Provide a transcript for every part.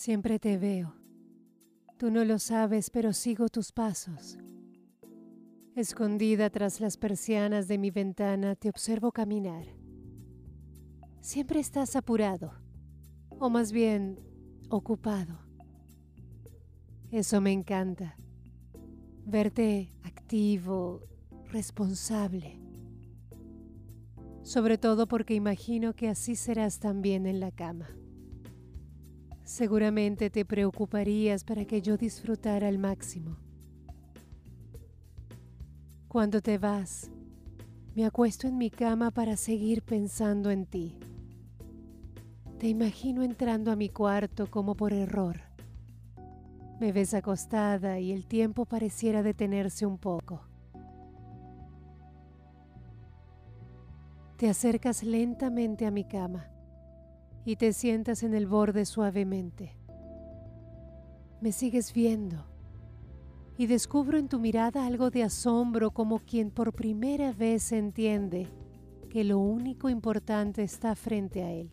Siempre te veo. Tú no lo sabes, pero sigo tus pasos. Escondida tras las persianas de mi ventana, te observo caminar. Siempre estás apurado, o más bien ocupado. Eso me encanta. Verte activo, responsable. Sobre todo porque imagino que así serás también en la cama. Seguramente te preocuparías para que yo disfrutara al máximo. Cuando te vas, me acuesto en mi cama para seguir pensando en ti. Te imagino entrando a mi cuarto como por error. Me ves acostada y el tiempo pareciera detenerse un poco. Te acercas lentamente a mi cama y te sientas en el borde suavemente. Me sigues viendo y descubro en tu mirada algo de asombro como quien por primera vez entiende que lo único importante está frente a él.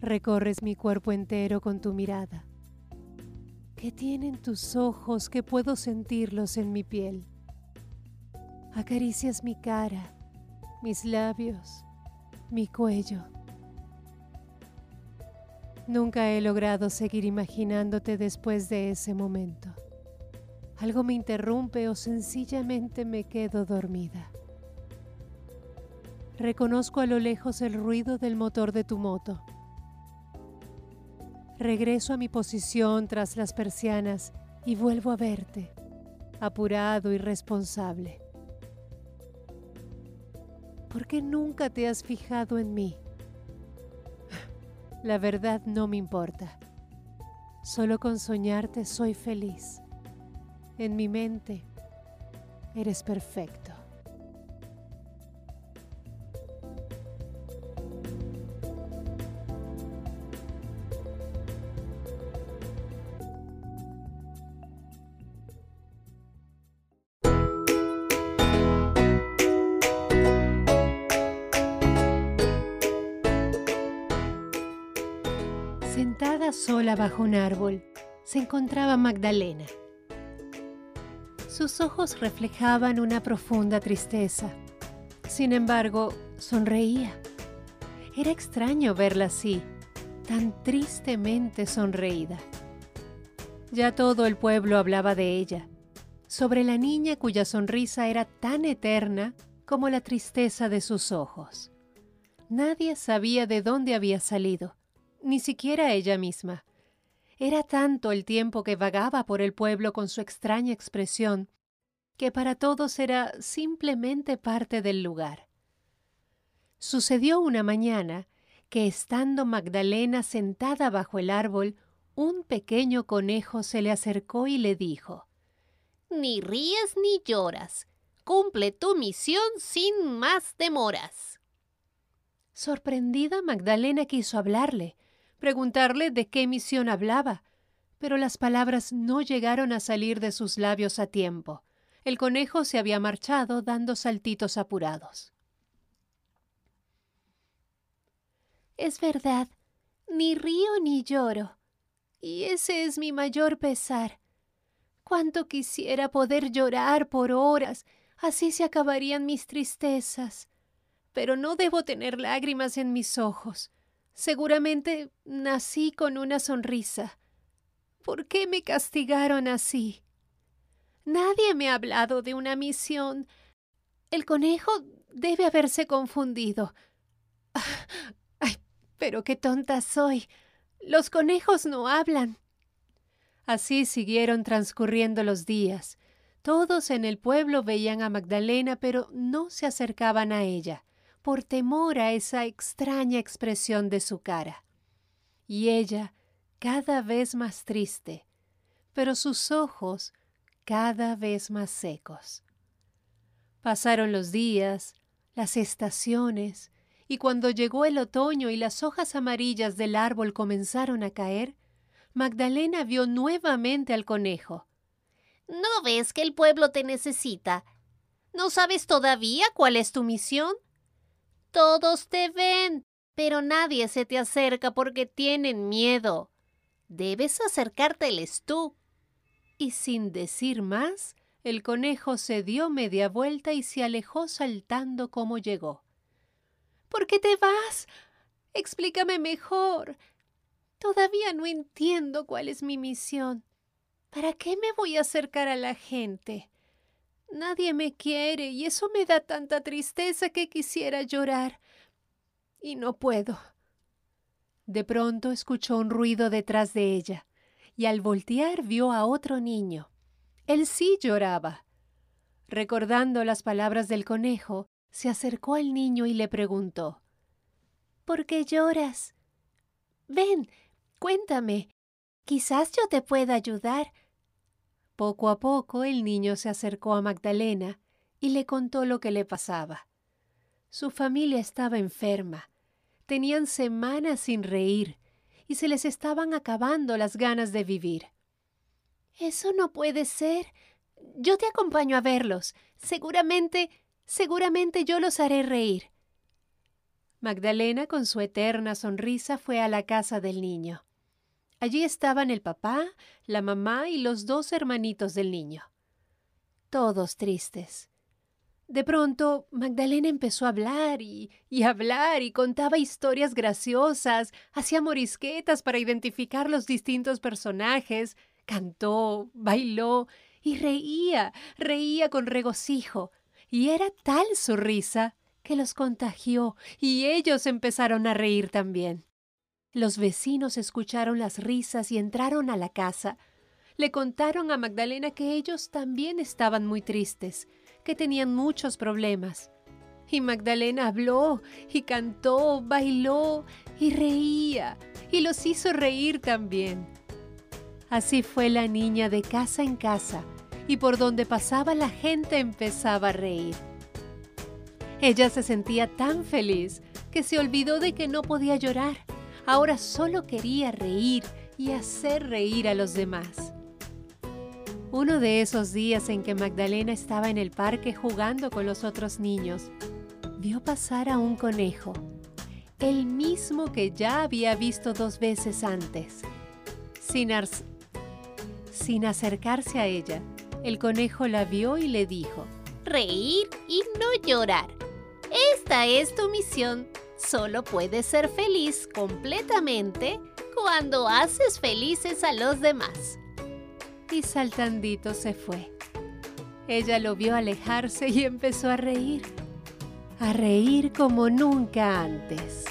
Recorres mi cuerpo entero con tu mirada. ¿Qué tienen tus ojos que puedo sentirlos en mi piel? Acaricias mi cara, mis labios, mi cuello. Nunca he logrado seguir imaginándote después de ese momento. Algo me interrumpe o sencillamente me quedo dormida. Reconozco a lo lejos el ruido del motor de tu moto. Regreso a mi posición tras las persianas y vuelvo a verte, apurado y responsable. ¿Por qué nunca te has fijado en mí? La verdad no me importa. Solo con soñarte soy feliz. En mi mente eres perfecto. Sentada sola bajo un árbol, se encontraba Magdalena. Sus ojos reflejaban una profunda tristeza. Sin embargo, sonreía. Era extraño verla así, tan tristemente sonreída. Ya todo el pueblo hablaba de ella, sobre la niña cuya sonrisa era tan eterna como la tristeza de sus ojos. Nadie sabía de dónde había salido ni siquiera ella misma. Era tanto el tiempo que vagaba por el pueblo con su extraña expresión, que para todos era simplemente parte del lugar. Sucedió una mañana que estando Magdalena sentada bajo el árbol, un pequeño conejo se le acercó y le dijo Ni ríes ni lloras. Cumple tu misión sin más demoras. Sorprendida, Magdalena quiso hablarle, preguntarle de qué misión hablaba, pero las palabras no llegaron a salir de sus labios a tiempo. El conejo se había marchado dando saltitos apurados. Es verdad, ni río ni lloro, y ese es mi mayor pesar. Cuánto quisiera poder llorar por horas, así se acabarían mis tristezas. Pero no debo tener lágrimas en mis ojos. Seguramente nací con una sonrisa. ¿Por qué me castigaron así? Nadie me ha hablado de una misión. El conejo debe haberse confundido. Ay, pero qué tonta soy. Los conejos no hablan. Así siguieron transcurriendo los días. Todos en el pueblo veían a Magdalena, pero no se acercaban a ella por temor a esa extraña expresión de su cara. Y ella cada vez más triste, pero sus ojos cada vez más secos. Pasaron los días, las estaciones, y cuando llegó el otoño y las hojas amarillas del árbol comenzaron a caer, Magdalena vio nuevamente al conejo. ¿No ves que el pueblo te necesita? ¿No sabes todavía cuál es tu misión? Todos te ven, pero nadie se te acerca porque tienen miedo. Debes acercárteles tú. Y sin decir más, el conejo se dio media vuelta y se alejó saltando como llegó. ¿Por qué te vas? Explícame mejor. Todavía no entiendo cuál es mi misión. ¿Para qué me voy a acercar a la gente? Nadie me quiere y eso me da tanta tristeza que quisiera llorar. Y no puedo. De pronto escuchó un ruido detrás de ella, y al voltear vio a otro niño. Él sí lloraba. Recordando las palabras del conejo, se acercó al niño y le preguntó ¿Por qué lloras? Ven, cuéntame. Quizás yo te pueda ayudar. Poco a poco el niño se acercó a Magdalena y le contó lo que le pasaba. Su familia estaba enferma. Tenían semanas sin reír y se les estaban acabando las ganas de vivir. Eso no puede ser. Yo te acompaño a verlos. Seguramente, seguramente yo los haré reír. Magdalena, con su eterna sonrisa, fue a la casa del niño. Allí estaban el papá, la mamá y los dos hermanitos del niño. Todos tristes. De pronto, Magdalena empezó a hablar y, y hablar y contaba historias graciosas, hacía morisquetas para identificar los distintos personajes, cantó, bailó y reía, reía con regocijo. Y era tal su risa que los contagió y ellos empezaron a reír también. Los vecinos escucharon las risas y entraron a la casa. Le contaron a Magdalena que ellos también estaban muy tristes, que tenían muchos problemas. Y Magdalena habló y cantó, bailó y reía, y los hizo reír también. Así fue la niña de casa en casa, y por donde pasaba la gente empezaba a reír. Ella se sentía tan feliz que se olvidó de que no podía llorar. Ahora solo quería reír y hacer reír a los demás. Uno de esos días en que Magdalena estaba en el parque jugando con los otros niños, vio pasar a un conejo, el mismo que ya había visto dos veces antes. Sin, acercarse a ella, el conejo la vio y le dijo, Reír y no llorar esta es tu misión. Solo puedes ser feliz completamente cuando haces felices a los demás. Y saltandito se fue. Ella lo vio alejarse y empezó a reír. A reír como nunca antes.